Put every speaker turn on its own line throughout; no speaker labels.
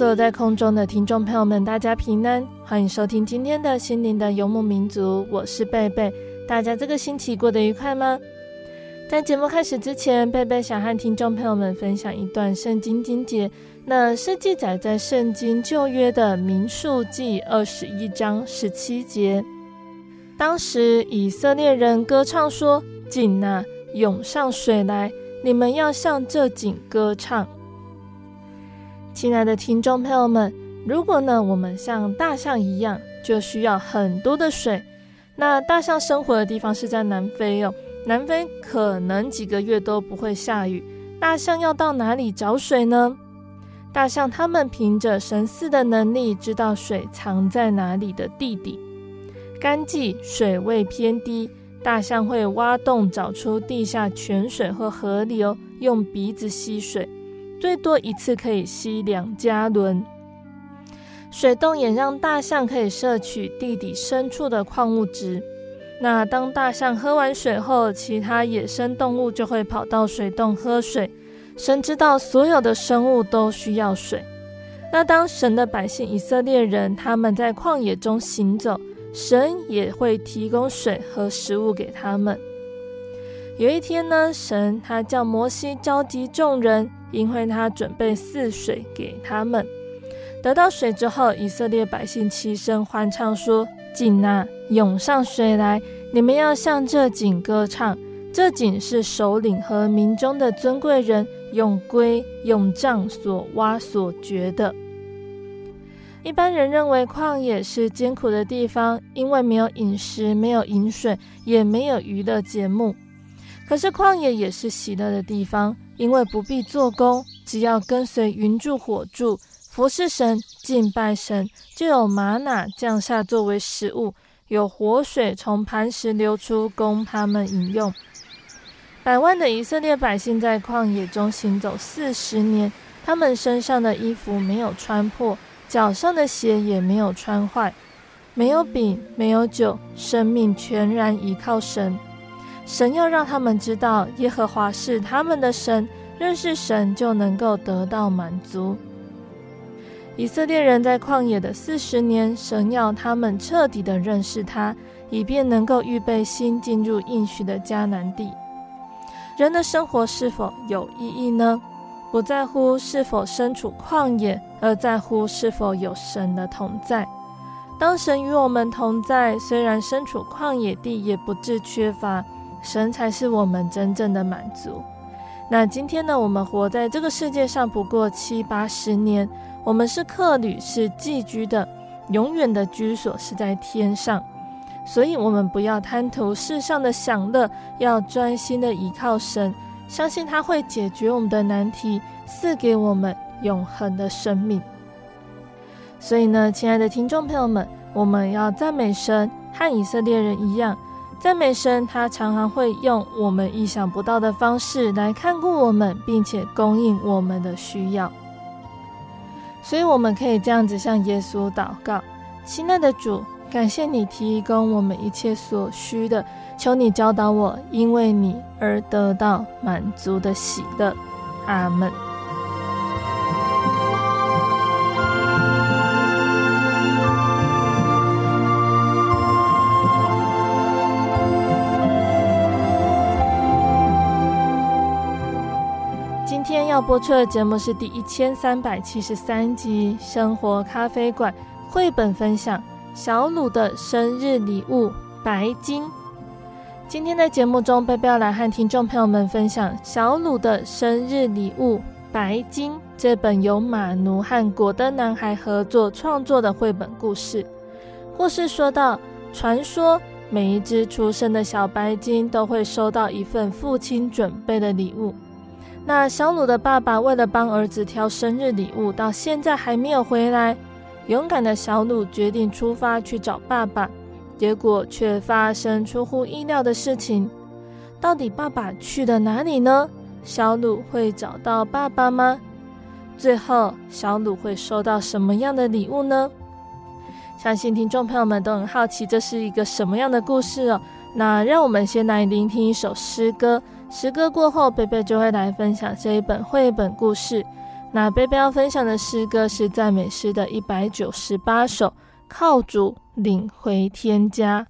所有在空中的听众朋友们，大家平安，欢迎收听今天的心灵的游牧民族，我是贝贝。大家这个星期过得愉快吗？在节目开始之前，贝贝想和听众朋友们分享一段圣经经节，那是记载在圣经旧约的民数记二十一章十七节。当时以色列人歌唱说：“井啊，涌上水来！你们要向这井歌唱。”亲爱的听众朋友们，如果呢，我们像大象一样，就需要很多的水。那大象生活的地方是在南非哦，南非可能几个月都不会下雨。大象要到哪里找水呢？大象他们凭着神似的能力，知道水藏在哪里的地底。干季水位偏低，大象会挖洞找出地下泉水或河流，用鼻子吸水。最多一次可以吸两加仑，水洞也让大象可以摄取地底深处的矿物质。那当大象喝完水后，其他野生动物就会跑到水洞喝水。神知道所有的生物都需要水。那当神的百姓以色列人他们在旷野中行走，神也会提供水和食物给他们。有一天呢，神他叫摩西召集众人。因为他准备赐水给他们，得到水之后，以色列百姓齐声欢唱说：“井啊，涌上水来！你们要向这井歌唱。这井是首领和民中的尊贵人用规用杖所挖所掘的。一般人认为旷野是艰苦的地方，因为没有饮食，没有饮水，也没有娱乐节目。可是旷野也是喜乐的地方。”因为不必做工，只要跟随云柱火柱，服侍神、敬拜神，就有玛哪降下作为食物，有活水从磐石流出供他们饮用。百万的以色列百姓在旷野中行走四十年，他们身上的衣服没有穿破，脚上的鞋也没有穿坏，没有饼，没有酒，生命全然依靠神。神要让他们知道耶和华是他们的神，认识神就能够得到满足。以色列人在旷野的四十年，神要他们彻底的认识他，以便能够预备心进入应许的迦南地。人的生活是否有意义呢？不在乎是否身处旷野，而在乎是否有神的同在。当神与我们同在，虽然身处旷野地，也不致缺乏。神才是我们真正的满足。那今天呢，我们活在这个世界上不过七八十年，我们是客旅，是寄居的，永远的居所是在天上。所以，我们不要贪图世上的享乐，要专心的依靠神，相信他会解决我们的难题，赐给我们永恒的生命。所以呢，亲爱的听众朋友们，我们要赞美神，和以色列人一样。赞美神，他常常会用我们意想不到的方式来看顾我们，并且供应我们的需要。所以，我们可以这样子向耶稣祷告：亲爱的主，感谢你提供我们一切所需的，求你教导我，因为你而得到满足的喜乐。阿门。播出的节目是第一千三百七十三集《生活咖啡馆》绘本分享。小鲁的生日礼物白金。今天的节目中，贝贝要来和听众朋友们分享小鲁的生日礼物白金这本由马奴和果登男孩合作创作的绘本故事。故事说到，传说每一只出生的小白金都会收到一份父亲准备的礼物。那小鲁的爸爸为了帮儿子挑生日礼物，到现在还没有回来。勇敢的小鲁决定出发去找爸爸，结果却发生出乎意料的事情。到底爸爸去了哪里呢？小鲁会找到爸爸吗？最后，小鲁会收到什么样的礼物呢？相信听众朋友们都很好奇，这是一个什么样的故事哦。那让我们先来聆听一首诗歌，诗歌过后，贝贝就会来分享这一本绘本故事。那贝贝要分享的诗歌是赞美诗的一百九十八首，靠主领回天家。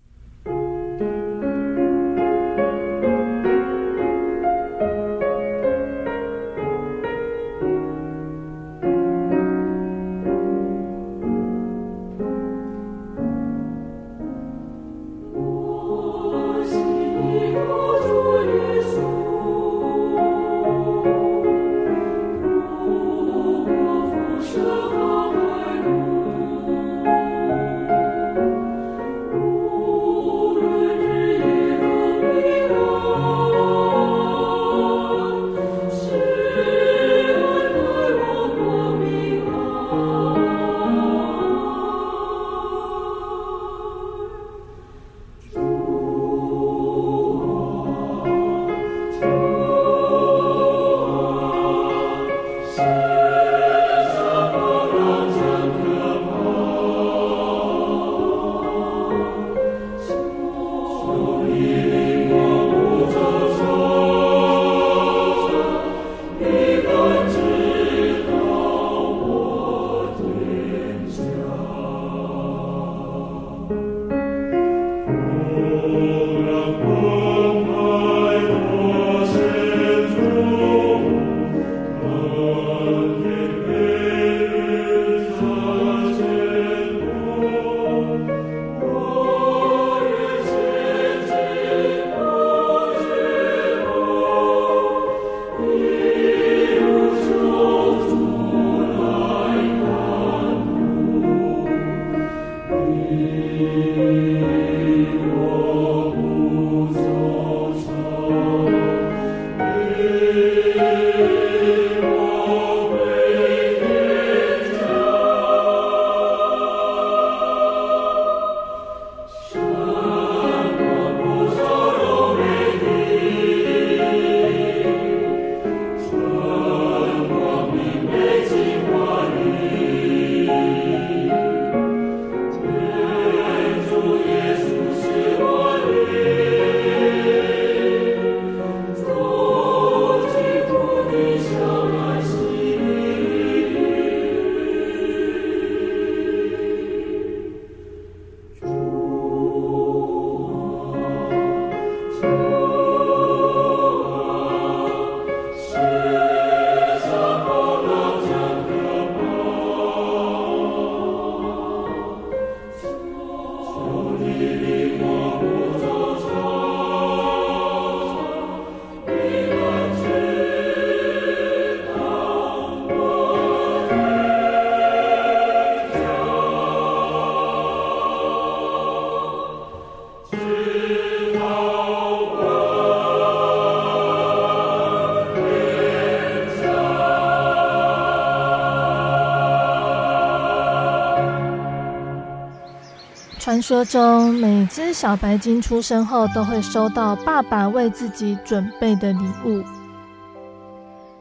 传说中，每只小白鲸出生后都会收到爸爸为自己准备的礼物。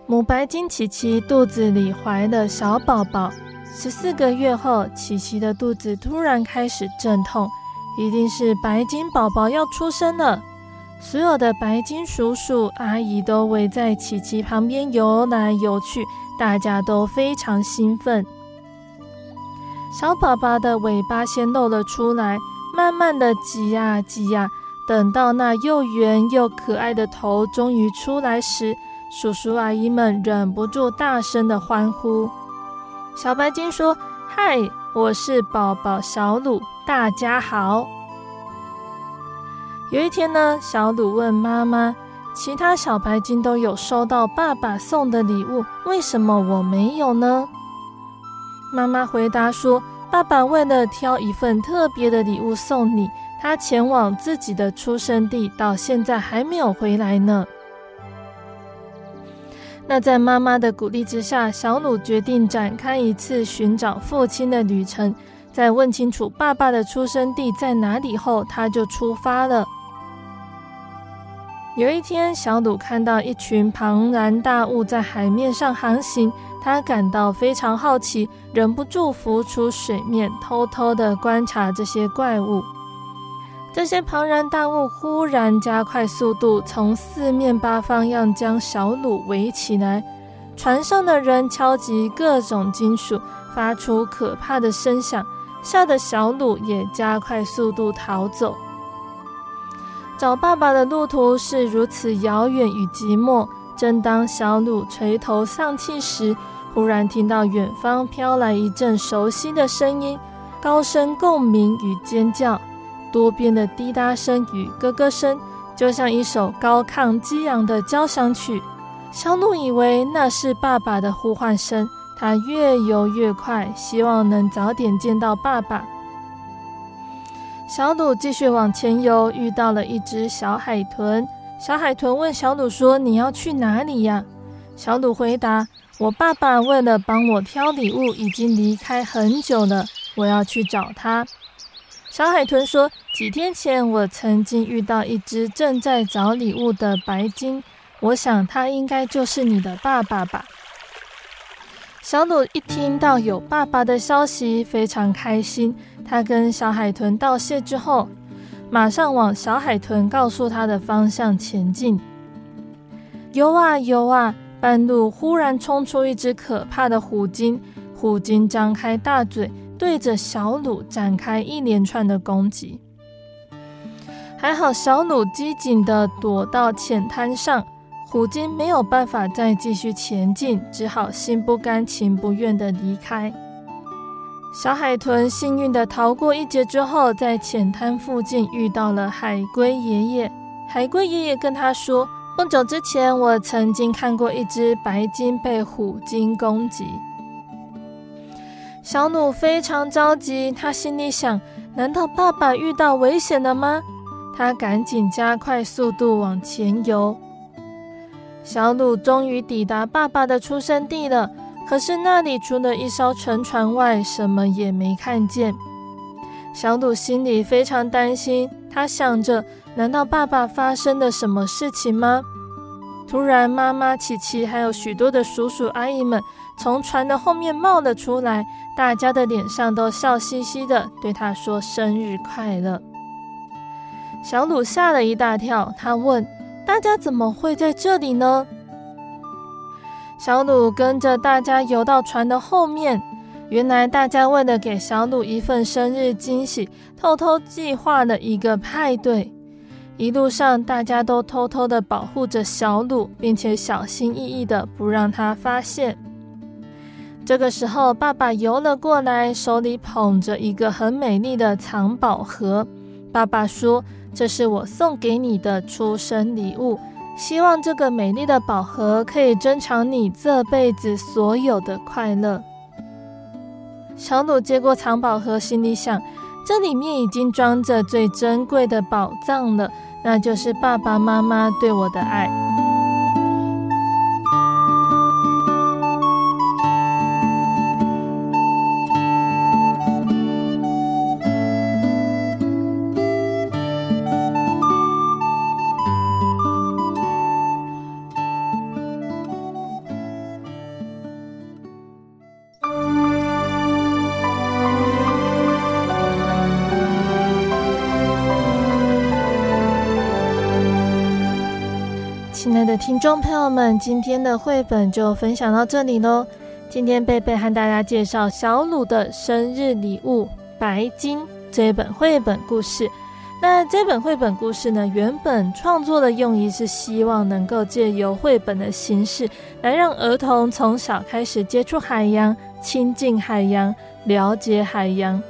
母白鲸琪琪肚子里怀了小宝宝，十四个月后，琪琪的肚子突然开始阵痛，一定是白鲸宝宝要出生了。所有的白鲸叔叔阿姨都围在琪琪旁边游来游去，大家都非常兴奋。小宝宝的尾巴先露了出来，慢慢的挤呀挤呀，等到那又圆又可爱的头终于出来时，叔叔阿姨们忍不住大声的欢呼。小白鲸说：“嗨，我是宝宝小鲁，大家好。”有一天呢，小鲁问妈妈：“其他小白鲸都有收到爸爸送的礼物，为什么我没有呢？”妈妈回答说：“爸爸为了挑一份特别的礼物送你，他前往自己的出生地，到现在还没有回来呢。”那在妈妈的鼓励之下，小鲁决定展开一次寻找父亲的旅程。在问清楚爸爸的出生地在哪里后，他就出发了。有一天，小鲁看到一群庞然大物在海面上航行，他感到非常好奇，忍不住浮出水面，偷偷地观察这些怪物。这些庞然大物忽然加快速度，从四面八方要将小鲁围起来。船上的人敲击各种金属，发出可怕的声响，吓得小鲁也加快速度逃走。找爸爸的路途是如此遥远与寂寞。正当小鲁垂头丧气时，忽然听到远方飘来一阵熟悉的声音，高声共鸣与尖叫。多变的滴答声与咯咯声，就像一首高亢激昂的交响曲。小鲁以为那是爸爸的呼唤声，他越游越快，希望能早点见到爸爸。小鲁继续往前游，遇到了一只小海豚。小海豚问小鲁说：“你要去哪里呀？”小鲁回答：“我爸爸为了帮我挑礼物，已经离开很久了，我要去找他。”小海豚说：“几天前，我曾经遇到一只正在找礼物的白鲸，我想他应该就是你的爸爸吧。”小鲁一听到有爸爸的消息，非常开心。他跟小海豚道谢之后，马上往小海豚告诉他的方向前进。游啊游啊，半路忽然冲出一只可怕的虎鲸，虎鲸张开大嘴。对着小鲁展开一连串的攻击，还好小鲁机警地躲到浅滩上，虎鲸没有办法再继续前进，只好心不甘情不愿地离开。小海豚幸运地逃过一劫之后，在浅滩附近遇到了海龟爷爷。海龟爷爷跟他说：“不久之前，我曾经看过一只白鲸被虎鲸攻击。”小努非常着急，他心里想：难道爸爸遇到危险了吗？他赶紧加快速度往前游。小鲁终于抵达爸爸的出生地了，可是那里除了一艘沉船外，什么也没看见。小鲁心里非常担心，他想着：难道爸爸发生了什么事情吗？突然，妈妈琪琪还有许多的叔叔阿姨们从船的后面冒了出来。大家的脸上都笑嘻嘻的，对他说：“生日快乐！”小鲁吓了一大跳，他问：“大家怎么会在这里呢？”小鲁跟着大家游到船的后面。原来大家为了给小鲁一份生日惊喜，偷偷计划了一个派对。一路上，大家都偷偷的保护着小鲁，并且小心翼翼的不让他发现。这个时候，爸爸游了过来，手里捧着一个很美丽的藏宝盒。爸爸说：“这是我送给你的出生礼物，希望这个美丽的宝盒可以珍藏你这辈子所有的快乐。”小鲁接过藏宝盒，心里想：这里面已经装着最珍贵的宝藏了，那就是爸爸妈妈对我的爱。听众朋友们，今天的绘本就分享到这里喽。今天贝贝和大家介绍小鲁的生日礼物——白金这本绘本故事。那这本绘本故事呢，原本创作的用意是希望能够借由绘本的形式，来让儿童从小开始接触海洋、亲近海洋、了解海洋。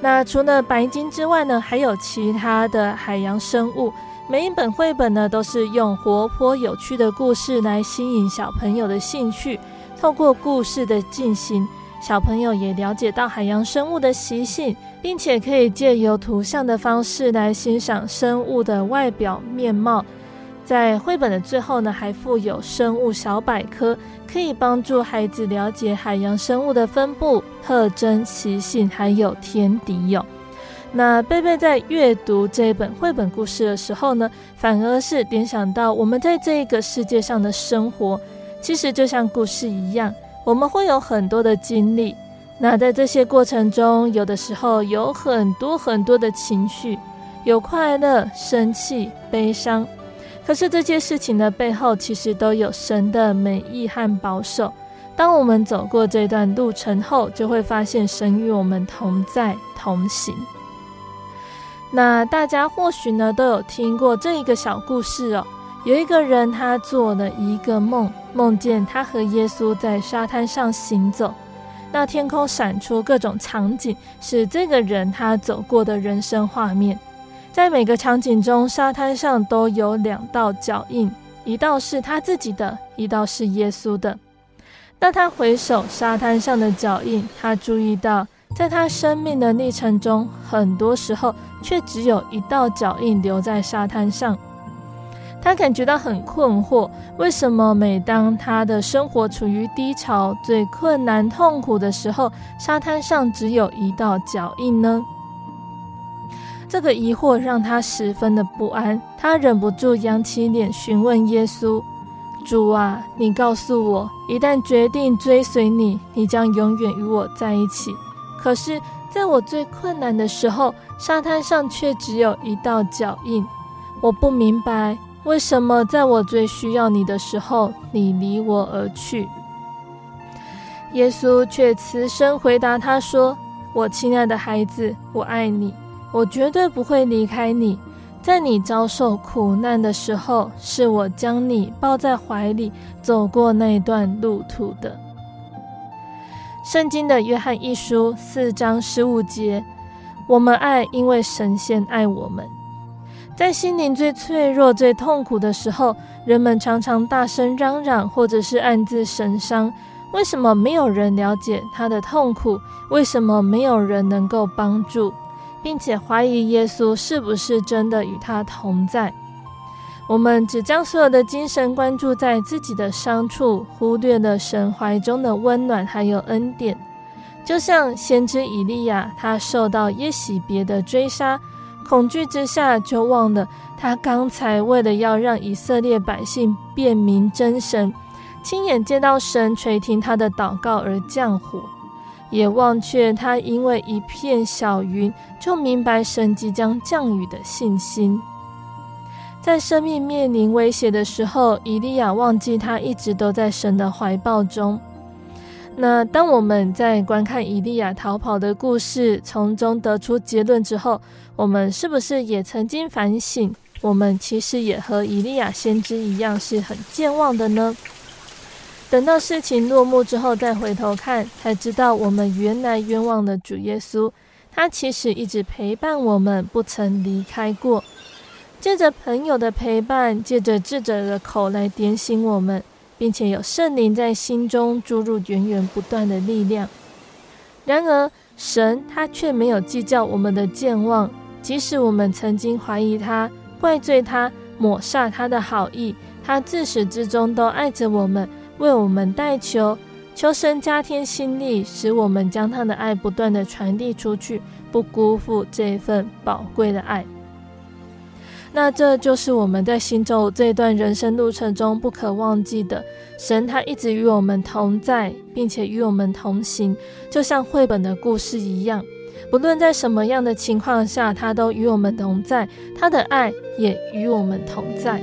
那除了白金之外呢，还有其他的海洋生物。每一本绘本呢，都是用活泼有趣的故事来吸引小朋友的兴趣。透过故事的进行，小朋友也了解到海洋生物的习性。并且可以借由图像的方式来欣赏生物的外表面貌。在绘本的最后呢，还附有生物小百科，可以帮助孩子了解海洋生物的分布、特征、习性，还有天敌哟。那贝贝在阅读这本绘本故事的时候呢，反而是联想到我们在这个世界上的生活，其实就像故事一样，我们会有很多的经历。那在这些过程中，有的时候有很多很多的情绪，有快乐、生气、悲伤。可是这些事情的背后，其实都有神的美意和保守。当我们走过这段路程后，就会发现神与我们同在同行。那大家或许呢都有听过这一个小故事哦。有一个人，他做了一个梦，梦见他和耶稣在沙滩上行走。那天空闪出各种场景，是这个人他走过的人生画面。在每个场景中，沙滩上都有两道脚印，一道是他自己的，一道是耶稣的。当他回首沙滩上的脚印，他注意到，在他生命的历程中，很多时候却只有一道脚印留在沙滩上。他感觉到很困惑，为什么每当他的生活处于低潮、最困难、痛苦的时候，沙滩上只有一道脚印呢？这个疑惑让他十分的不安，他忍不住扬起脸询问耶稣：“主啊，你告诉我，一旦决定追随你，你将永远与我在一起。可是，在我最困难的时候，沙滩上却只有一道脚印，我不明白。”为什么在我最需要你的时候，你离我而去？耶稣却慈声回答他说：“我亲爱的孩子，我爱你，我绝对不会离开你。在你遭受苦难的时候，是我将你抱在怀里，走过那段路途的。”圣经的约翰一书四章十五节：“我们爱，因为神先爱我们。”在心灵最脆弱、最痛苦的时候，人们常常大声嚷嚷，或者是暗自神伤。为什么没有人了解他的痛苦？为什么没有人能够帮助，并且怀疑耶稣是不是真的与他同在？我们只将所有的精神关注在自己的伤处，忽略了神怀中的温暖还有恩典。就像先知以利亚，他受到耶洗别的追杀。恐惧之下，就忘了他刚才为了要让以色列百姓辨明真神，亲眼见到神垂听他的祷告而降火，也忘却他因为一片小云就明白神即将降雨的信心。在生命面临威胁的时候，以利亚忘记他一直都在神的怀抱中。那当我们在观看以利亚逃跑的故事，从中得出结论之后，我们是不是也曾经反省？我们其实也和以利亚先知一样，是很健忘的呢？等到事情落幕之后，再回头看，才知道我们原来冤枉了主耶稣。他其实一直陪伴我们，不曾离开过。借着朋友的陪伴，借着智者的口来点醒我们。并且有圣灵在心中注入源源不断的力量。然而，神他却没有计较我们的健忘，即使我们曾经怀疑他、怪罪他、抹煞他的好意，他自始至终都爱着我们，为我们代求，求神加添心力，使我们将他的爱不断地传递出去，不辜负这份宝贵的爱。那这就是我们在行走这段人生路程中不可忘记的。神他一直与我们同在，并且与我们同行，就像绘本的故事一样。不论在什么样的情况下，他都与我们同在，他的爱也与我们同在。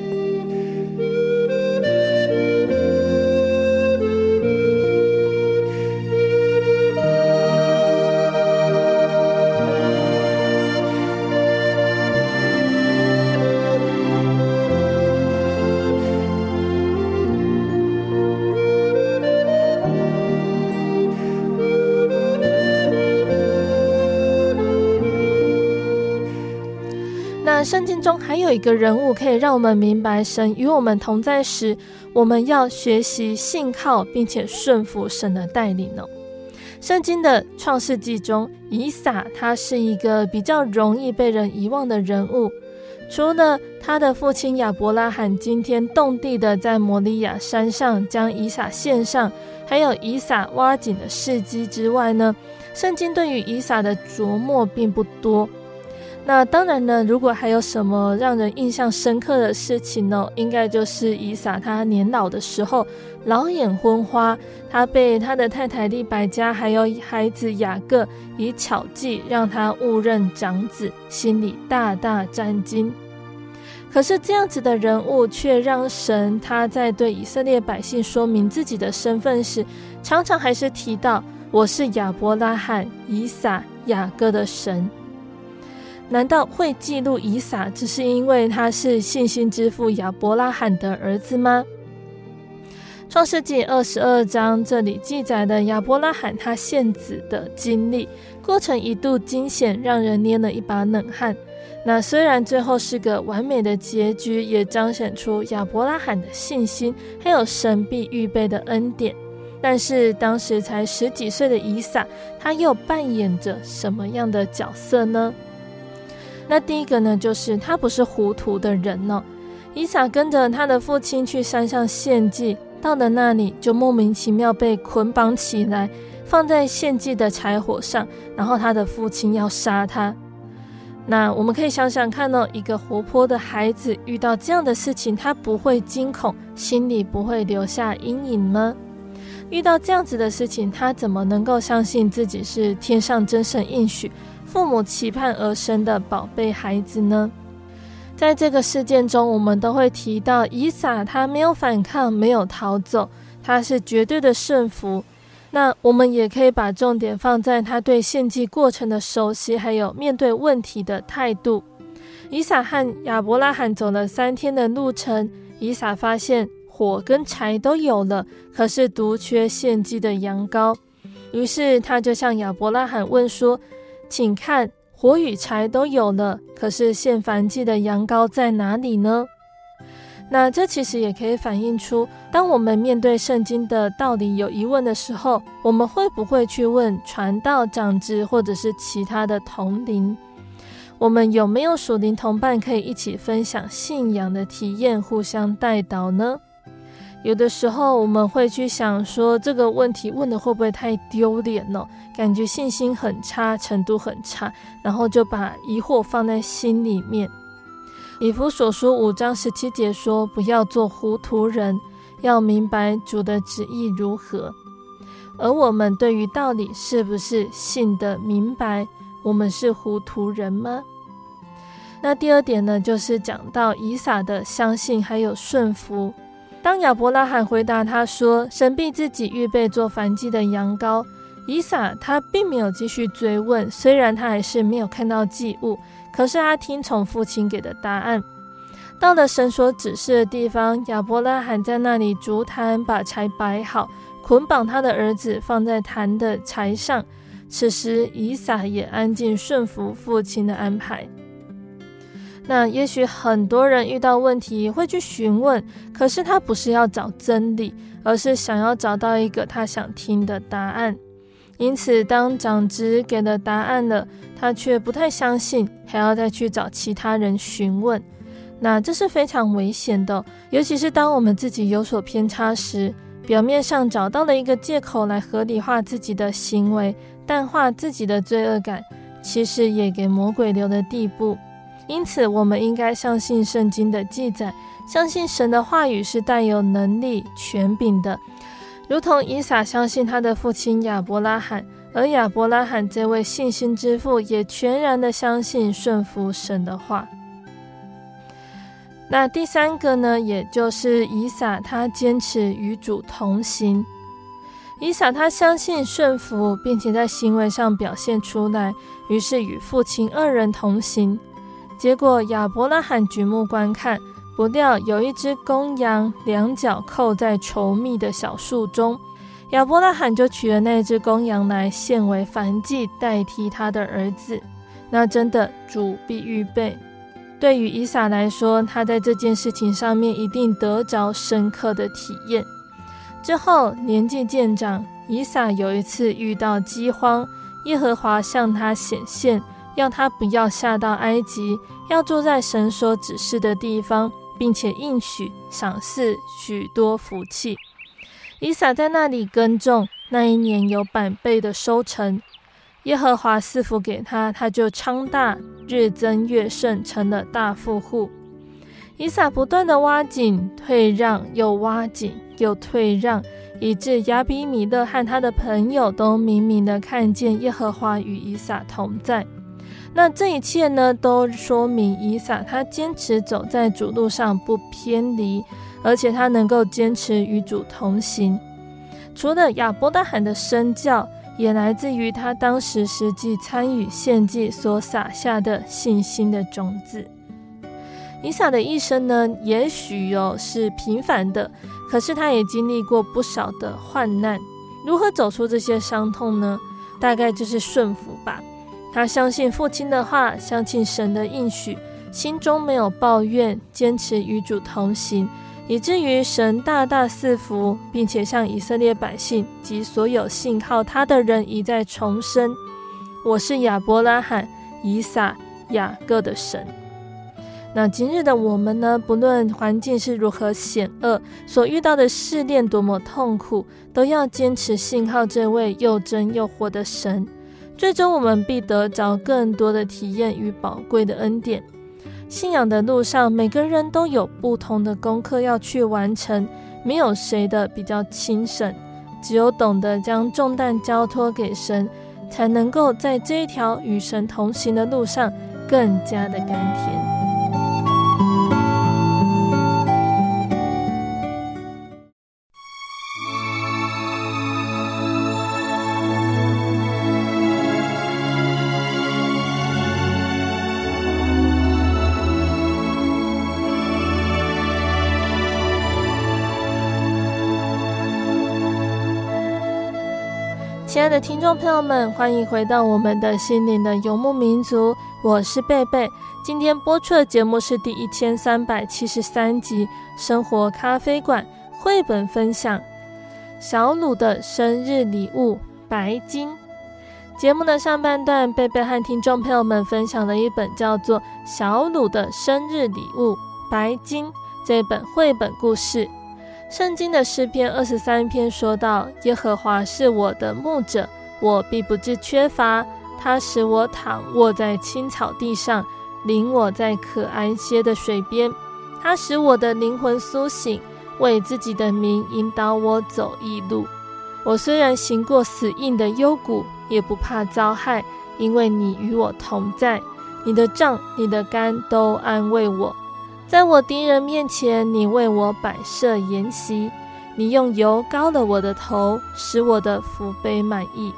一个人物可以让我们明白，神与我们同在时，我们要学习信靠并且顺服神的带领呢。圣经的创世纪中，以撒他是一个比较容易被人遗忘的人物。除了他的父亲亚伯拉罕惊天动地的在摩利亚山上将以撒献上，还有以撒挖井的事迹之外呢，圣经对于以撒的琢磨并不多。那当然呢，如果还有什么让人印象深刻的事情呢，应该就是以撒他年老的时候，老眼昏花，他被他的太太利百加还有孩子雅各以巧计让他误认长子，心里大大战惊。可是这样子的人物，却让神他在对以色列百姓说明自己的身份时，常常还是提到：“我是亚伯拉罕、以撒、雅各的神。”难道会记录以撒，只是因为他是信心之父亚伯拉罕的儿子吗？创世纪二十二章这里记载的亚伯拉罕他献子的经历，过程一度惊险，让人捏了一把冷汗。那虽然最后是个完美的结局，也彰显出亚伯拉罕的信心，还有神必预备的恩典。但是当时才十几岁的以撒，他又扮演着什么样的角色呢？那第一个呢，就是他不是糊涂的人呢、哦。以撒跟着他的父亲去山上献祭，到了那里就莫名其妙被捆绑起来，放在献祭的柴火上，然后他的父亲要杀他。那我们可以想想看呢、哦，一个活泼的孩子遇到这样的事情，他不会惊恐，心里不会留下阴影吗？遇到这样子的事情，他怎么能够相信自己是天上真神应许？父母期盼而生的宝贝孩子呢？在这个事件中，我们都会提到以撒，他没有反抗，没有逃走，他是绝对的顺服。那我们也可以把重点放在他对献祭过程的熟悉，还有面对问题的态度。以撒和亚伯拉罕走了三天的路程，以撒发现火跟柴都有了，可是独缺献祭的羊羔，于是他就向亚伯拉罕问说。请看，火与柴都有了，可是献燔祭的羊羔在哪里呢？那这其实也可以反映出，当我们面对圣经的道理有疑问的时候，我们会不会去问传道长执或者是其他的同龄？我们有没有属灵同伴可以一起分享信仰的体验，互相带导呢？有的时候我们会去想说，这个问题问的会不会太丢脸了？感觉信心很差，程度很差，然后就把疑惑放在心里面。以弗所书五章十七节说：“不要做糊涂人，要明白主的旨意如何。”而我们对于道理是不是信得明白？我们是糊涂人吗？那第二点呢，就是讲到以撒的相信还有顺服。当亚伯拉罕回答他说：“神必自己预备做燔祭的羊羔。”以撒他并没有继续追问，虽然他还是没有看到祭物，可是他听从父亲给的答案。到了神所指示的地方，亚伯拉罕在那里竹坛，把柴摆好，捆绑他的儿子放在坛的柴上。此时，以撒也安静顺服父亲的安排。那也许很多人遇到问题会去询问，可是他不是要找真理，而是想要找到一个他想听的答案。因此，当长执给了答案了，他却不太相信，还要再去找其他人询问。那这是非常危险的，尤其是当我们自己有所偏差时，表面上找到了一个借口来合理化自己的行为，淡化自己的罪恶感，其实也给魔鬼留了地步。因此，我们应该相信圣经的记载，相信神的话语是带有能力、权柄的，如同以撒相信他的父亲亚伯拉罕，而亚伯拉罕这位信心之父也全然的相信、顺服神的话。那第三个呢，也就是以撒他坚持与主同行。以撒他相信、顺服，并且在行为上表现出来，于是与父亲二人同行。结果亚伯拉罕举目观看，不料有一只公羊，两脚扣在稠密的小树中。亚伯拉罕就取了那只公羊来献为燔祭，代替他的儿子。那真的主必预备。对于以撒来说，他在这件事情上面一定得着深刻的体验。之后年纪渐长，以撒有一次遇到饥荒，耶和华向他显现，要他不要下到埃及，要住在神所指示的地方，并且应许赏赐许多福气。以撒在那里耕种，那一年有百倍的收成。耶和华赐福给他，他就昌大，日增月盛，成了大富户。以撒不断地挖井、退让，又挖井又退让，以致亚比米勒和他的朋友都明明的看见耶和华与以撒同在。那这一切呢，都说明伊萨他坚持走在主路上不偏离，而且他能够坚持与主同行。除了亚伯大罕的身教。也来自于他当时实际参与献祭所撒下的信心的种子。伊萨的一生呢，也许哦是平凡的，可是他也经历过不少的患难。如何走出这些伤痛呢？大概就是顺服吧。他相信父亲的话，相信神的应许，心中没有抱怨，坚持与主同行。以至于神大大赐福，并且向以色列百姓及所有信靠他的人一再重申：“我是亚伯拉罕、以撒、雅各的神。”那今日的我们呢？不论环境是如何险恶，所遇到的试炼多么痛苦，都要坚持信靠这位又真又活的神。最终，我们必得着更多的体验与宝贵的恩典。信仰的路上，每个人都有不同的功课要去完成，没有谁的比较轻省。只有懂得将重担交托给神，才能够在这一条与神同行的路上更加的甘甜。亲爱的听众朋友们，欢迎回到我们的心灵的游牧民族，我是贝贝。今天播出的节目是第一千三百七十三集《生活咖啡馆》绘本分享《小鲁的生日礼物》白金。节目的上半段，贝贝和听众朋友们分享了一本叫做《小鲁的生日礼物》白金这本绘本故事。圣经的诗篇二十三篇说道：“耶和华是我的牧者，我必不致缺乏。他使我躺卧在青草地上，领我在可安歇的水边。他使我的灵魂苏醒，为自己的名引导我走义路。我虽然行过死荫的幽谷，也不怕遭害，因为你与我同在。你的杖、你的竿都安慰我。”在我敌人面前，你为我摆设筵席，你用油膏了我的头，使我的福杯满溢。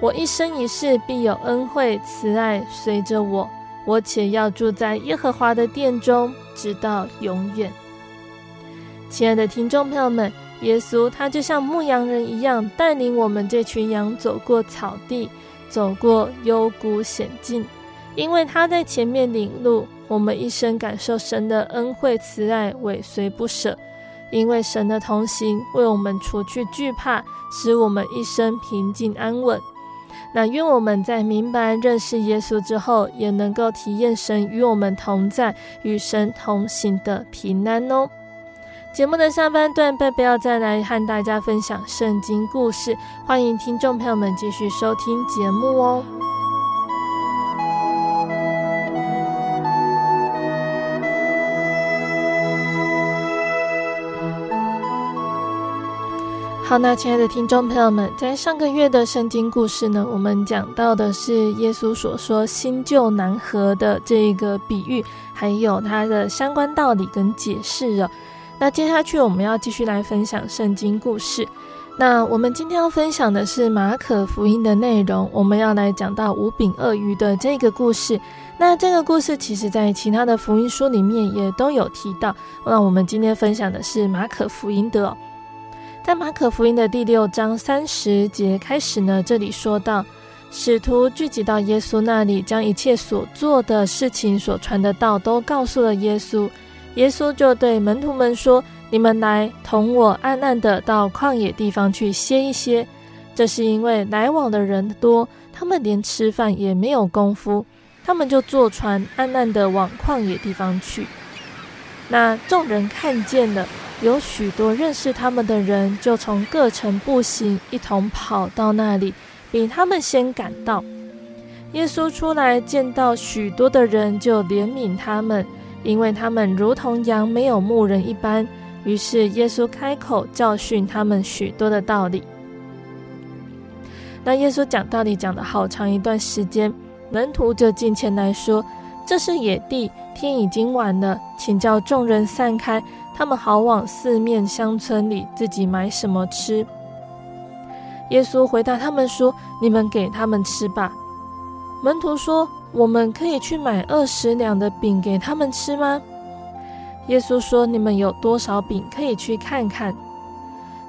我一生一世必有恩惠慈爱随着我，我且要住在耶和华的殿中，直到永远。亲爱的听众朋友们，耶稣他就像牧羊人一样，带领我们这群羊走过草地，走过幽谷险境，因为他在前面领路。我们一生感受神的恩惠慈爱，尾随不舍，因为神的同行为我们除去惧怕，使我们一生平静安稳。那愿我们在明白认识耶稣之后，也能够体验神与我们同在、与神同行的平安哦。节目的下半段，贝贝要再来和大家分享圣经故事，欢迎听众朋友们继续收听节目哦。好，那亲爱的听众朋友们，在上个月的圣经故事呢，我们讲到的是耶稣所说新旧难合的这个比喻，还有它的相关道理跟解释哦。那接下去我们要继续来分享圣经故事。那我们今天要分享的是马可福音的内容，我们要来讲到五饼二鱼的这个故事。那这个故事其实在其他的福音书里面也都有提到。那我们今天分享的是马可福音的。在马可福音的第六章三十节开始呢，这里说到，使徒聚集到耶稣那里，将一切所做的事情、所传的道都告诉了耶稣。耶稣就对门徒们说：“你们来同我暗暗地到旷野地方去歇一歇。”这是因为来往的人多，他们连吃饭也没有功夫，他们就坐船暗暗地往旷野地方去。那众人看见了，有许多认识他们的人，就从各城步行，一同跑到那里，比他们先赶到。耶稣出来见到许多的人，就怜悯他们，因为他们如同羊没有牧人一般。于是耶稣开口教训他们许多的道理。那耶稣讲道理讲了好长一段时间，门徒就近前来说：“这是野地，天已经晚了，请叫众人散开，他们好往四面乡村里自己买什么吃。”耶稣回答他们说：“你们给他们吃吧。”门徒说：“我们可以去买二十两的饼给他们吃吗？”耶稣说：“你们有多少饼，可以去看看。”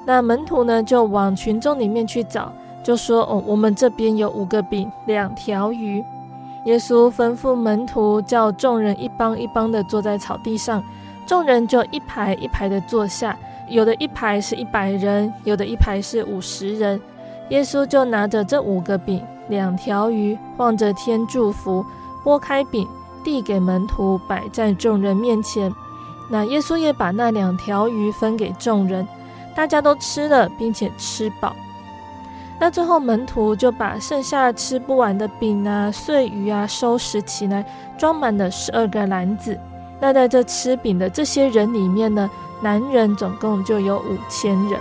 那门徒呢，就往群众里面去找。就说：“哦，我们这边有五个饼，两条鱼。”耶稣吩咐门徒叫众人一帮一帮的坐在草地上，众人就一排一排的坐下，有的一排是一百人，有的一排是五十人。耶稣就拿着这五个饼、两条鱼，望着天祝福，拨开饼递给门徒，摆在众人面前。那耶稣也把那两条鱼分给众人，大家都吃了，并且吃饱。那最后，门徒就把剩下吃不完的饼啊、碎鱼啊收拾起来，装满了十二个篮子。那在这吃饼的这些人里面呢，男人总共就有五千人。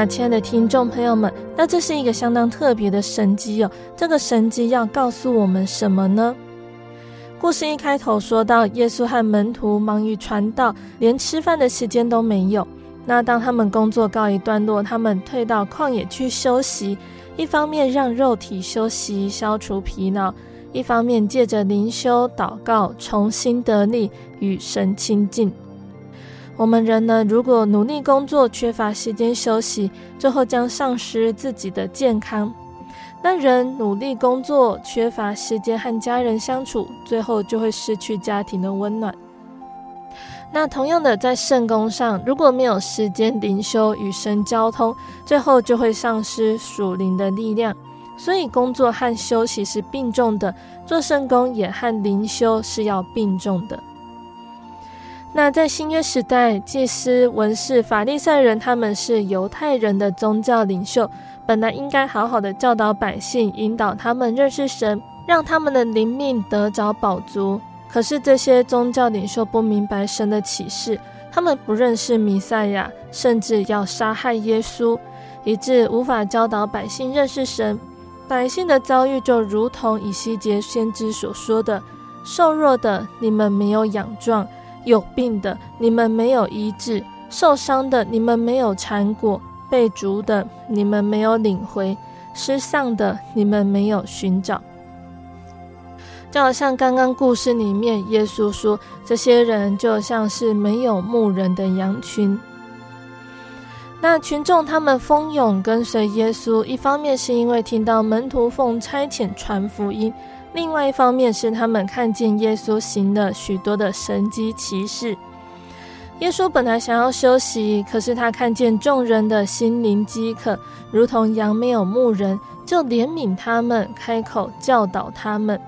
那亲爱的听众朋友们，那这是一个相当特别的神迹哦。这个神迹要告诉我们什么呢？故事一开头说到，耶稣和门徒忙于传道，连吃饭的时间都没有。那当他们工作告一段落，他们退到旷野去休息，一方面让肉体休息，消除疲劳；一方面借着灵修、祷告，重新得力，与神亲近。我们人呢，如果努力工作，缺乏时间休息，最后将丧失自己的健康。那人努力工作，缺乏时间和家人相处，最后就会失去家庭的温暖。那同样的，在圣宫上，如果没有时间灵修与神交通，最后就会丧失属灵的力量。所以，工作和休息是并重的，做圣工也和灵修是要并重的。那在新约时代，祭司、文士、法利赛人，他们是犹太人的宗教领袖，本来应该好好的教导百姓，引导他们认识神，让他们的灵命得着饱足。可是这些宗教领袖不明白神的启示，他们不认识弥赛亚，甚至要杀害耶稣，以致无法教导百姓认识神。百姓的遭遇就如同以西结先知所说的：“瘦弱的，你们没有养壮。”有病的，你们没有医治；受伤的，你们没有缠裹；被逐的，你们没有领回；失丧的，你们没有寻找。就好像刚刚故事里面，耶稣说，这些人就像是没有牧人的羊群。那群众他们蜂拥跟随耶稣，一方面是因为听到门徒奉差遣传福音。另外一方面是他们看见耶稣行了许多的神迹奇事。耶稣本来想要休息，可是他看见众人的心灵饥渴，如同羊没有牧人，就怜悯他们，开口教导他们。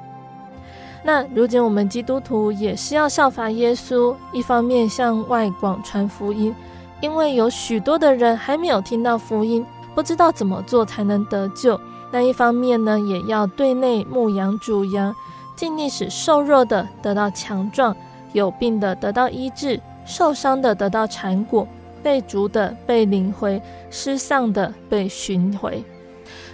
那如今我们基督徒也是要效法耶稣，一方面向外广传福音，因为有许多的人还没有听到福音，不知道怎么做才能得救。那一方面呢，也要对内牧养主羊，尽力使瘦弱的得到强壮，有病的得到医治，受伤的得到缠裹，被逐的被领回，失丧的被寻回。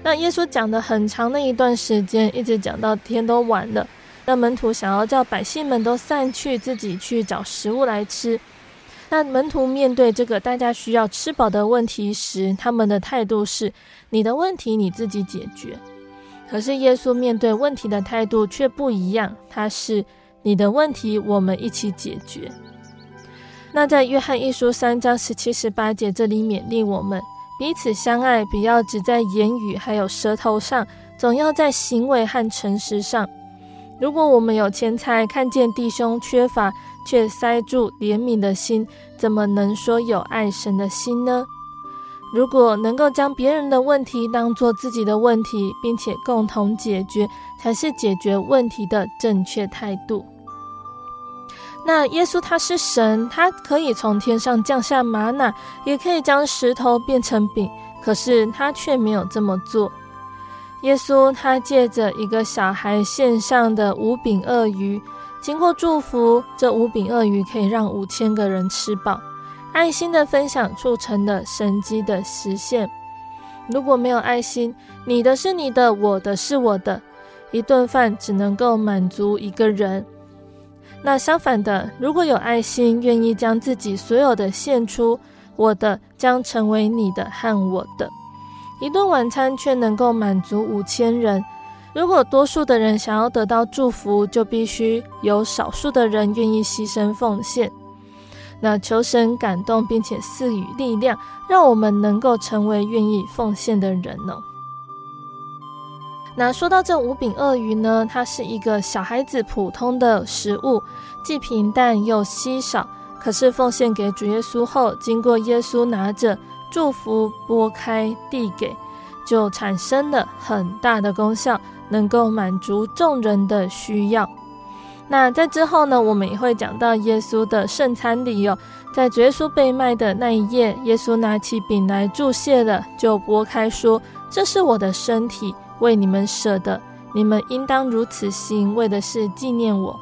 那耶稣讲的很长的一段时间，一直讲到天都晚了。那门徒想要叫百姓们都散去，自己去找食物来吃。那门徒面对这个大家需要吃饱的问题时，他们的态度是：你的问题你自己解决。可是耶稣面对问题的态度却不一样，他是你的问题我们一起解决。那在约翰一书三章十七、十八节这里勉励我们彼此相爱，不要只在言语还有舌头上，总要在行为和诚实上。如果我们有钱财，看见弟兄缺乏，却塞住怜悯的心，怎么能说有爱神的心呢？如果能够将别人的问题当作自己的问题，并且共同解决，才是解决问题的正确态度。那耶稣他是神，他可以从天上降下吗哪，也可以将石头变成饼，可是他却没有这么做。耶稣他借着一个小孩献上的五饼鳄鱼，经过祝福，这五饼鳄鱼可以让五千个人吃饱。爱心的分享促成了神迹的实现。如果没有爱心，你的是你的，我的是我的，一顿饭只能够满足一个人。那相反的，如果有爱心，愿意将自己所有的献出，我的将成为你的和我的。一顿晚餐却能够满足五千人。如果多数的人想要得到祝福，就必须有少数的人愿意牺牲奉献。那求神感动，并且赐予力量，让我们能够成为愿意奉献的人呢？那说到这五饼鳄鱼呢，它是一个小孩子普通的食物，既平淡又稀少。可是奉献给主耶稣后，经过耶稣拿着。祝福拨开递给，就产生了很大的功效，能够满足众人的需要。那在之后呢，我们也会讲到耶稣的圣餐礼哦。在耶稣被卖的那一夜，耶稣拿起饼来祝谢了，就拨开说：“这是我的身体，为你们舍的，你们应当如此行，为的是纪念我。”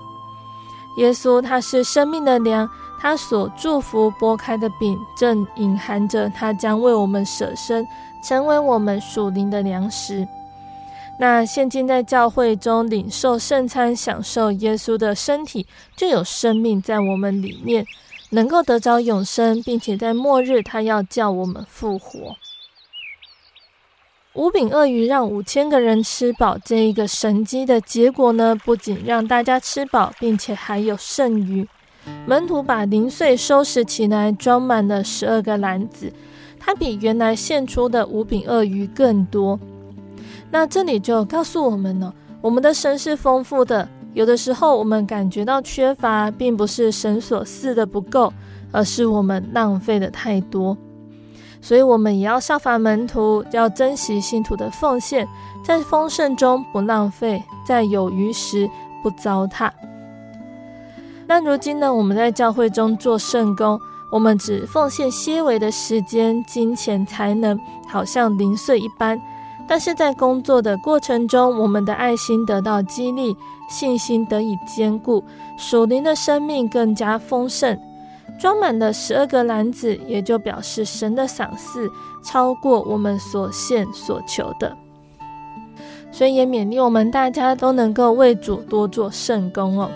耶稣他是生命的粮。他所祝福拨开的饼，正隐含着他将为我们舍身，成为我们属灵的粮食。那现今在教会中领受圣餐，享受耶稣的身体，就有生命在我们里面，能够得着永生，并且在末日他要叫我们复活。五饼鳄鱼让五千个人吃饱，这一个神迹的结果呢，不仅让大家吃饱，并且还有剩余。门徒把零碎收拾起来，装满了十二个篮子，它比原来献出的五饼二鱼更多。那这里就告诉我们了，我们的神是丰富的。有的时候我们感觉到缺乏，并不是神所赐的不够，而是我们浪费的太多。所以，我们也要效法门徒，要珍惜信徒的奉献，在丰盛中不浪费，在有余时不糟蹋。那如今呢，我们在教会中做圣工，我们只奉献些微的时间、金钱、才能，好像零碎一般。但是在工作的过程中，我们的爱心得到激励，信心得以坚固，属灵的生命更加丰盛，装满了十二个篮子，也就表示神的赏赐超过我们所献所求的。所以也勉励我们大家都能够为主多做圣工哦。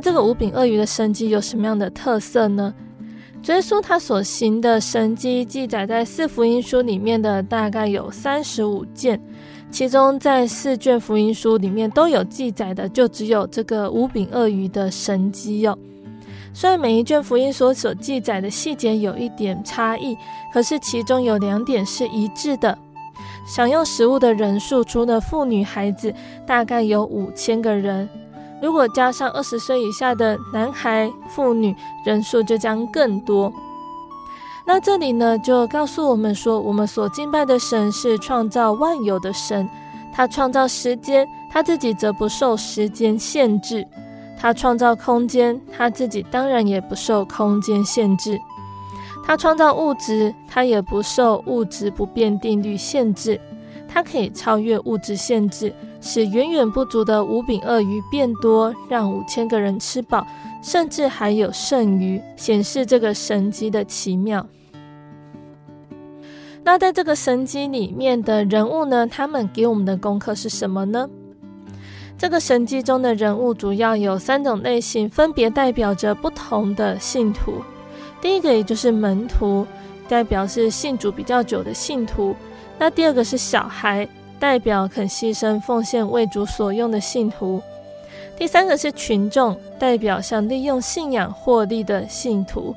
这个五饼鳄鱼的神迹有什么样的特色呢？耶稣他所行的神迹记载在四福音书里面的大概有三十五件，其中在四卷福音书里面都有记载的，就只有这个五饼鳄鱼的神迹哟。虽然每一卷福音书所记载的细节有一点差异，可是其中有两点是一致的：享用食物的人数，除了妇女孩子，大概有五千个人。如果加上二十岁以下的男孩、妇女，人数就将更多。那这里呢，就告诉我们说，我们所敬拜的神是创造万有的神，他创造时间，他自己则不受时间限制；他创造空间，他自己当然也不受空间限制；他创造物质，他也不受物质不变定律限制。他可以超越物质限制。使远远不足的五饼鳄鱼变多，让五千个人吃饱，甚至还有剩余，显示这个神迹的奇妙。那在这个神迹里面的人物呢？他们给我们的功课是什么呢？这个神迹中的人物主要有三种类型，分别代表着不同的信徒。第一个也就是门徒，代表是信主比较久的信徒。那第二个是小孩。代表肯牺牲奉献为主所用的信徒，第三个是群众，代表想利用信仰获利的信徒。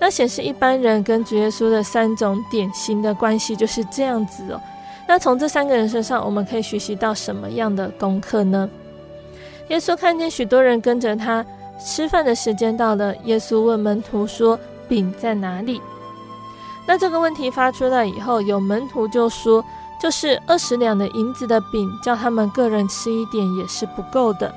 那显示一般人跟主耶稣的三种典型的关系就是这样子哦。那从这三个人身上，我们可以学习到什么样的功课呢？耶稣看见许多人跟着他，吃饭的时间到了，耶稣问门徒说：“饼在哪里？”那这个问题发出来以后，有门徒就说。就是二十两的银子的饼，叫他们个人吃一点也是不够的。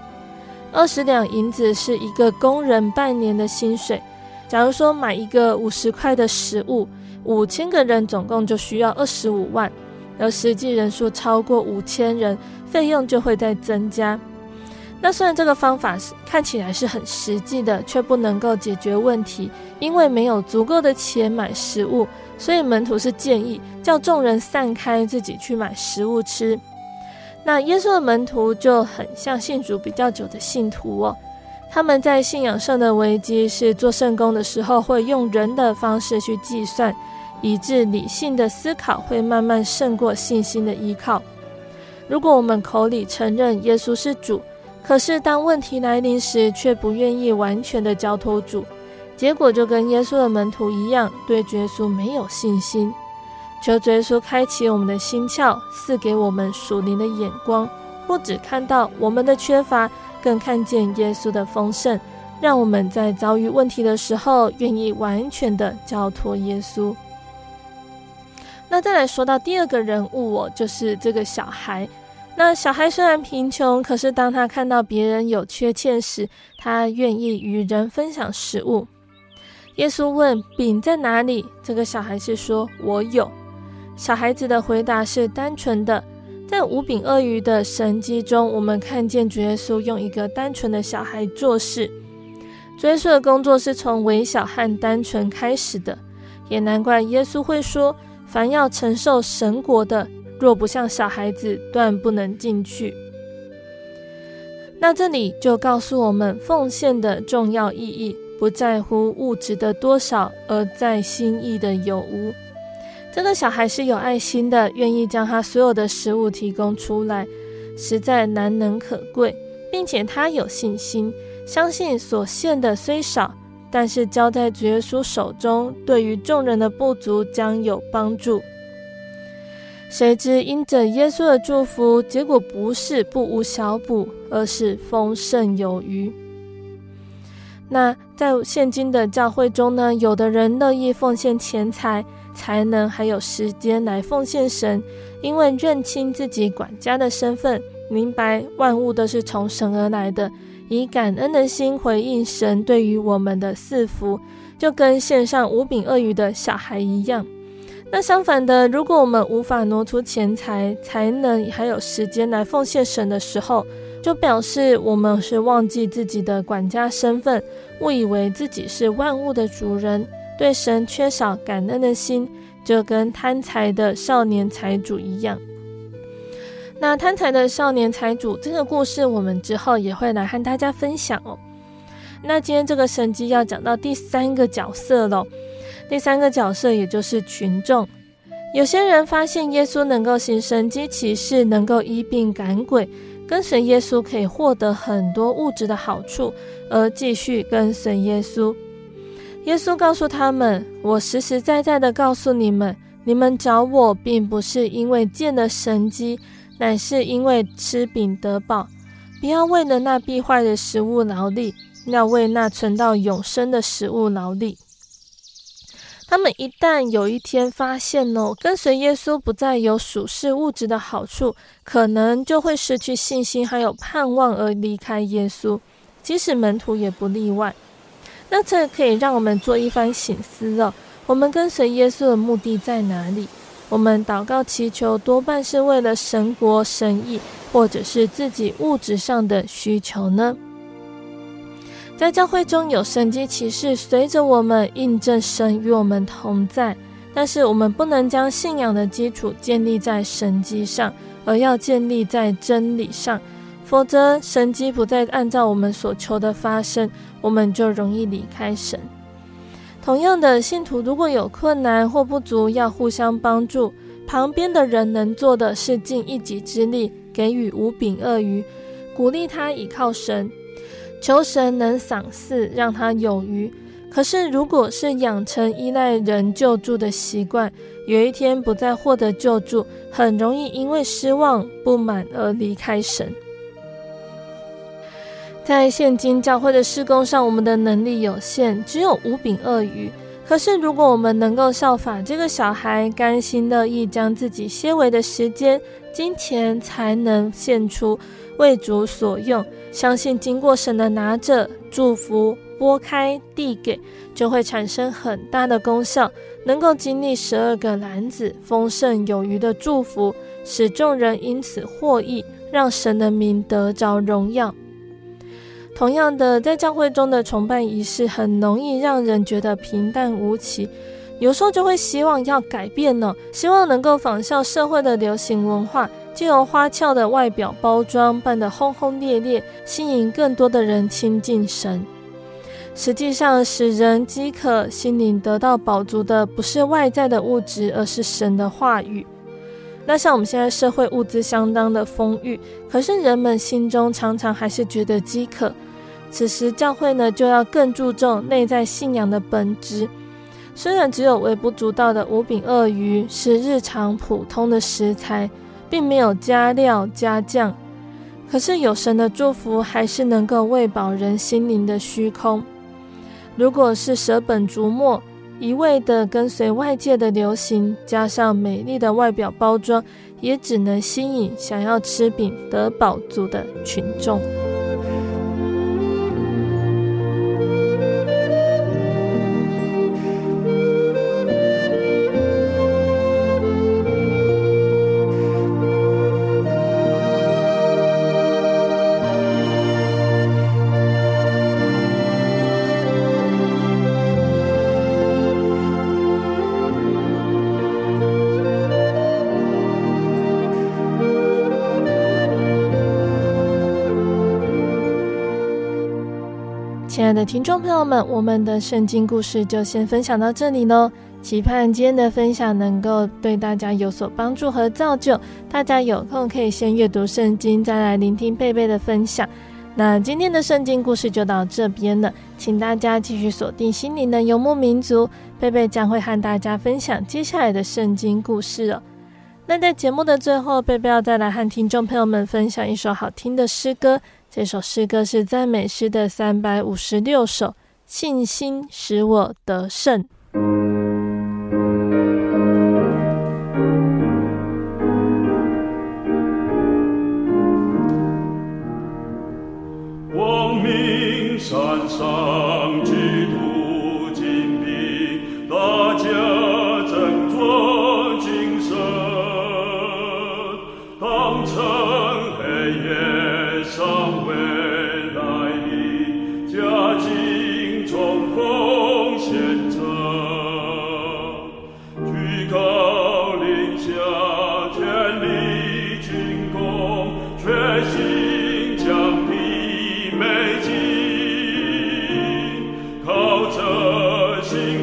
二十两银子是一个工人半年的薪水。假如说买一个五十块的食物，五千个人总共就需要二十五万，而实际人数超过五千人，费用就会再增加。那虽然这个方法是看起来是很实际的，却不能够解决问题，因为没有足够的钱买食物。所以门徒是建议叫众人散开，自己去买食物吃。那耶稣的门徒就很像信主比较久的信徒哦，他们在信仰上的危机是做圣工的时候会用人的方式去计算，以致理性的思考会慢慢胜过信心的依靠。如果我们口里承认耶稣是主，可是当问题来临时却不愿意完全的交托主。结果就跟耶稣的门徒一样，对耶稣没有信心。求耶稣开启我们的心窍，赐给我们属灵的眼光，不只看到我们的缺乏，更看见耶稣的丰盛，让我们在遭遇问题的时候，愿意完全的交托耶稣。那再来说到第二个人物，哦，就是这个小孩。那小孩虽然贫穷，可是当他看到别人有缺欠时，他愿意与人分享食物。耶稣问：“饼在哪里？”这个小孩是说：“我有。”小孩子的回答是单纯的。在五饼鳄鱼的神迹中，我们看见主耶稣用一个单纯的小孩做事。主耶稣的工作是从微小和单纯开始的，也难怪耶稣会说：“凡要承受神国的，若不像小孩子，断不能进去。”那这里就告诉我们奉献的重要意义。不在乎物质的多少，而在心意的有无。这个小孩是有爱心的，愿意将他所有的食物提供出来，实在难能可贵，并且他有信心，相信所献的虽少，但是交在主耶稣手中，对于众人的不足将有帮助。谁知因着耶稣的祝福，结果不是不无小补，而是丰盛有余。那在现今的教会中呢，有的人乐意奉献钱财、才能，还有时间来奉献神，因为认清自己管家的身份，明白万物都是从神而来的，以感恩的心回应神对于我们的赐福，就跟献上五饼鳄鱼的小孩一样。那相反的，如果我们无法挪出钱财、才能，还有时间来奉献神的时候，就表示我们是忘记自己的管家身份，误以为自己是万物的主人，对神缺少感恩的心，就跟贪财的少年财主一样。那贪财的少年财主这个故事，我们之后也会来和大家分享哦。那今天这个神机要讲到第三个角色喽，第三个角色也就是群众。有些人发现耶稣能够行神迹奇事，能够医病赶鬼。跟随耶稣可以获得很多物质的好处，而继续跟随耶稣。耶稣告诉他们：“我实实在在的告诉你们，你们找我，并不是因为见了神迹，乃是因为吃饼得饱。不要为了那必坏的食物劳力，要为那存到永生的食物劳力。他们一旦有一天发现哦，跟随耶稣不再有属世物质的好处，可能就会失去信心，还有盼望而离开耶稣。即使门徒也不例外。那这可以让我们做一番省思哦。我们跟随耶稣的目的在哪里？我们祷告祈求多半是为了神国、神意，或者是自己物质上的需求呢？在教会中有神迹奇事，随着我们印证神与我们同在。但是我们不能将信仰的基础建立在神迹上，而要建立在真理上。否则，神迹不再按照我们所求的发生，我们就容易离开神。同样的，信徒如果有困难或不足，要互相帮助。旁边的人能做的是尽一己之力，给予五饼鳄鱼，鼓励他倚靠神。求神能赏赐，让他有余。可是，如果是养成依赖人救助的习惯，有一天不再获得救助，很容易因为失望、不满而离开神。在现今教会的施工上，我们的能力有限，只有五饼二鱼。可是，如果我们能够效法这个小孩，甘心乐意将自己些微的时间、金钱、才能献出，为主所用，相信经过神的拿着祝福拨开递给，就会产生很大的功效，能够经历十二个篮子丰盛有余的祝福，使众人因此获益，让神的名得着荣耀。同样的，在教会中的崇拜仪式很容易让人觉得平淡无奇，有时候就会希望要改变呢，希望能够仿效社会的流行文化，借由花俏的外表包装，办得轰轰烈烈，吸引更多的人亲近神。实际上，使人饥渴、心灵得到饱足的，不是外在的物质，而是神的话语。那像我们现在社会物资相当的丰裕，可是人们心中常常还是觉得饥渴。此时教会呢，就要更注重内在信仰的本质。虽然只有微不足道的五饼二鱼是日常普通的食材，并没有加料加酱，可是有神的祝福，还是能够喂饱人心灵的虚空。如果是舍本逐末，一味的跟随外界的流行，加上美丽的外表包装，也只能吸引想要吃饼得饱足的群众。的听众朋友们，我们的圣经故事就先分享到这里喽。期盼今天的分享能够对大家有所帮助和造就。大家有空可以先阅读圣经，再来聆听贝贝的分享。那今天的圣经故事就到这边了，请大家继续锁定心灵的游牧民族，贝贝将会和大家分享接下来的圣经故事哦。那在节目的最后，贝贝要再来和听众朋友们分享一首好听的诗歌。这首诗歌是赞美诗的三百五十六首，信心使我得
胜。着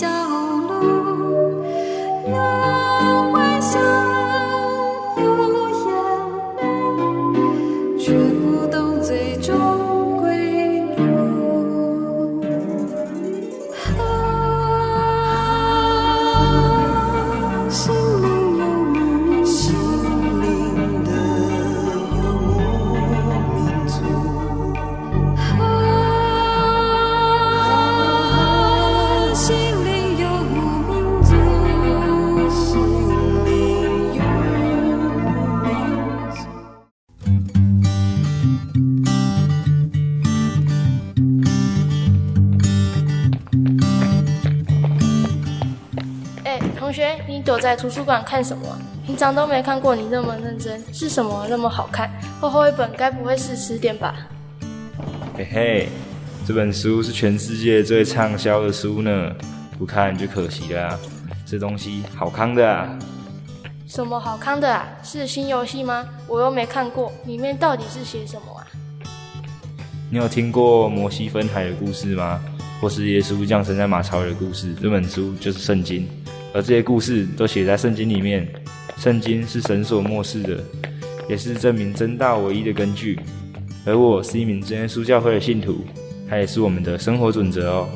的在图书馆看什么？平常都没看过你那么认真，是什么那么好看？厚厚一本，该不会是词典吧？
嘿嘿，这本书是全世界最畅销的书呢，不看就可惜了。这东西好康的啊！
什么好康的啊？是新游戏吗？我又没看过，里面到底是写什么啊？
你有听过摩西分海的故事吗？或是耶稣降生在马槽里的故事？这本书就是圣经。而这些故事都写在圣经里面，圣经是神所默示的，也是证明真道唯一的根据。而我是一名真耶稣教会的信徒，它也是我们的生活准则哦。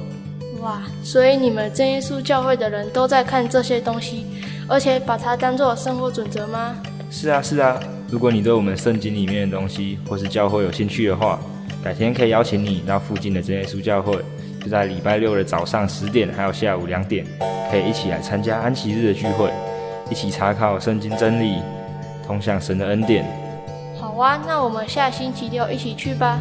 哇，所以你们真耶稣教会的人都在看这些东西，而且把它当做生活准则吗？
是啊，是啊。如果你对我们圣经里面的东西或是教会有兴趣的话，改天可以邀请你到附近的真耶稣教会，就在礼拜六的早上十点，还有下午两点，可以一起来参加安息日的聚会，一起查考圣经真理，通向神的恩典。
好啊，那我们下星期六一起去吧。